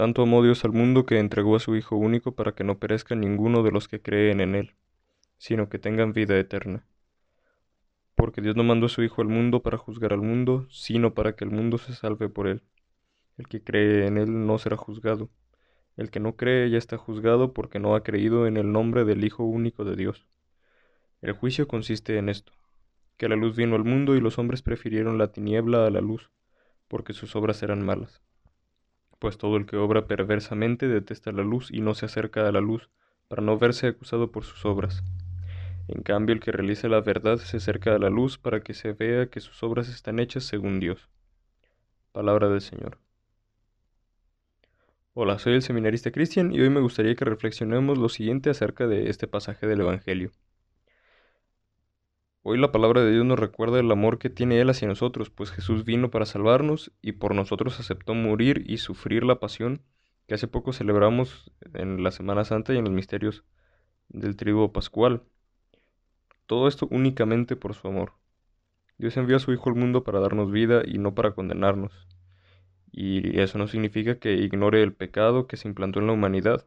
Tanto amó Dios al mundo que entregó a su Hijo único para que no perezca ninguno de los que creen en Él, sino que tengan vida eterna. Porque Dios no mandó a su Hijo al mundo para juzgar al mundo, sino para que el mundo se salve por Él. El que cree en Él no será juzgado. El que no cree ya está juzgado porque no ha creído en el nombre del Hijo único de Dios. El juicio consiste en esto, que la luz vino al mundo y los hombres prefirieron la tiniebla a la luz, porque sus obras eran malas pues todo el que obra perversamente detesta la luz y no se acerca a la luz, para no verse acusado por sus obras. En cambio, el que realiza la verdad se acerca a la luz para que se vea que sus obras están hechas según Dios. Palabra del Señor. Hola, soy el seminarista Cristian y hoy me gustaría que reflexionemos lo siguiente acerca de este pasaje del Evangelio. Hoy la palabra de Dios nos recuerda el amor que tiene Él hacia nosotros, pues Jesús vino para salvarnos y por nosotros aceptó morir y sufrir la pasión que hace poco celebramos en la Semana Santa y en los misterios del trigo pascual. Todo esto únicamente por su amor. Dios envió a su Hijo al mundo para darnos vida y no para condenarnos. Y eso no significa que ignore el pecado que se implantó en la humanidad,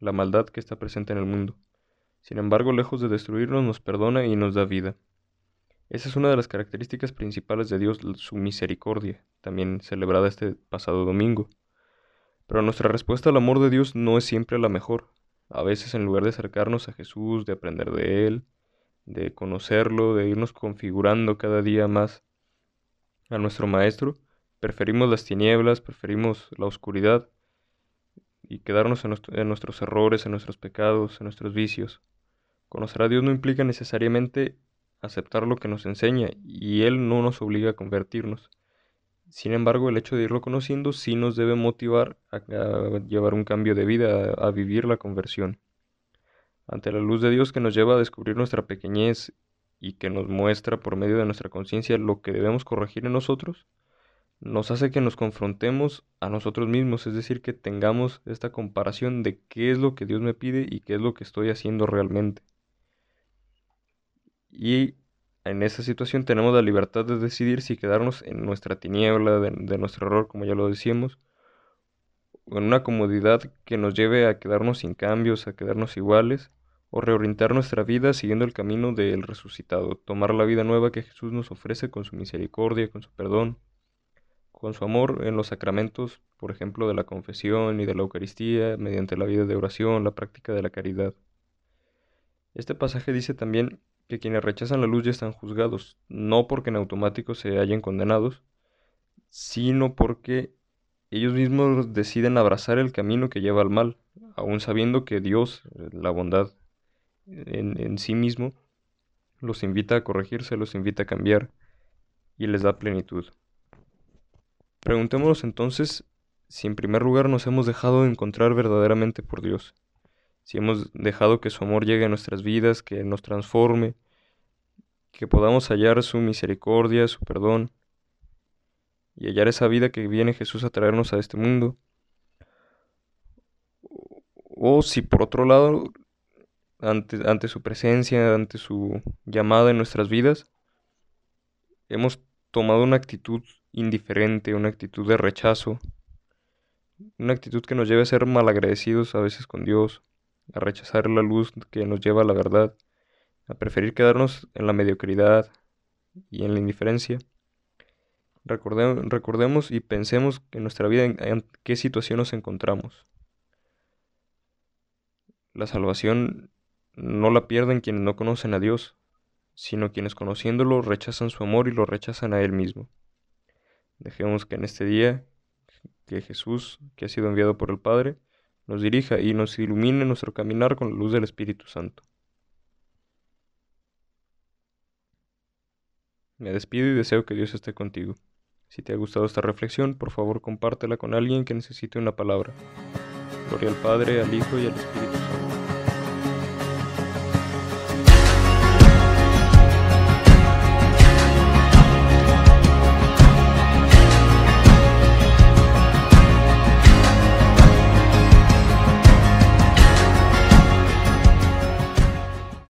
la maldad que está presente en el mundo. Sin embargo, lejos de destruirnos, nos perdona y nos da vida. Esa es una de las características principales de Dios, su misericordia, también celebrada este pasado domingo. Pero nuestra respuesta al amor de Dios no es siempre la mejor. A veces en lugar de acercarnos a Jesús, de aprender de Él, de conocerlo, de irnos configurando cada día más a nuestro Maestro, preferimos las tinieblas, preferimos la oscuridad y quedarnos en, en nuestros errores, en nuestros pecados, en nuestros vicios. Conocer a Dios no implica necesariamente aceptar lo que nos enseña y Él no nos obliga a convertirnos. Sin embargo, el hecho de irlo conociendo sí nos debe motivar a, llevar un cambio de vida, a, a vivir la conversión. Ante la luz de Dios que nos lleva a descubrir nuestra pequeñez y que nos muestra por medio de nuestra conciencia lo que debemos corregir en nosotros, nos hace que nos confrontemos a nosotros mismos, es decir, que tengamos esta comparación de qué es lo que Dios me pide y qué es lo que estoy haciendo realmente. Y en esa situación tenemos la libertad de decidir si quedarnos en nuestra tiniebla, de, nuestro error, como ya lo decíamos, o en una comodidad que nos lleve a quedarnos sin cambios, a quedarnos iguales, o reorientar nuestra vida siguiendo el camino del resucitado, tomar la vida nueva que Jesús nos ofrece con su misericordia, con su perdón, con su amor en los sacramentos, por ejemplo, de la confesión y de la Eucaristía, mediante la vida de oración, la práctica de la caridad. Este pasaje dice también que quienes rechazan la luz ya están juzgados, no porque en automático se hayan condenados, sino porque ellos mismos deciden abrazar el camino que lleva al mal, aun sabiendo que Dios, la bondad en, en sí mismo, los invita a corregirse, los invita a cambiar y les da plenitud. Preguntémonos entonces si en primer lugar nos hemos dejado de encontrar verdaderamente por Dios si hemos dejado que su amor llegue a nuestras vidas, que nos transforme, que podamos hallar su misericordia, su perdón, y hallar esa vida que viene Jesús a traernos a este mundo. O si por otro lado, ante, ante su presencia, ante su llamada en nuestras vidas, hemos tomado una actitud indiferente, una actitud de rechazo, una actitud que nos lleve a ser malagradecidos a veces con Dios, a rechazar la luz que nos lleva a la verdad, a preferir quedarnos en la mediocridad y en la indiferencia. recordemos y pensemos en nuestra vida en, qué situación nos encontramos. La salvación no la pierden quienes no conocen a Dios, sino quienes conociéndolo rechazan su amor y lo rechazan a Él mismo. Dejemos que en este día, que Jesús, que ha sido enviado por el Padre, nos dirija y nos ilumine nuestro caminar con la luz del Espíritu Santo. Me despido y deseo que Dios esté contigo. Si te ha gustado esta reflexión, por favor compártela con alguien que necesite una palabra. Gloria al Padre, al Hijo y al Espíritu.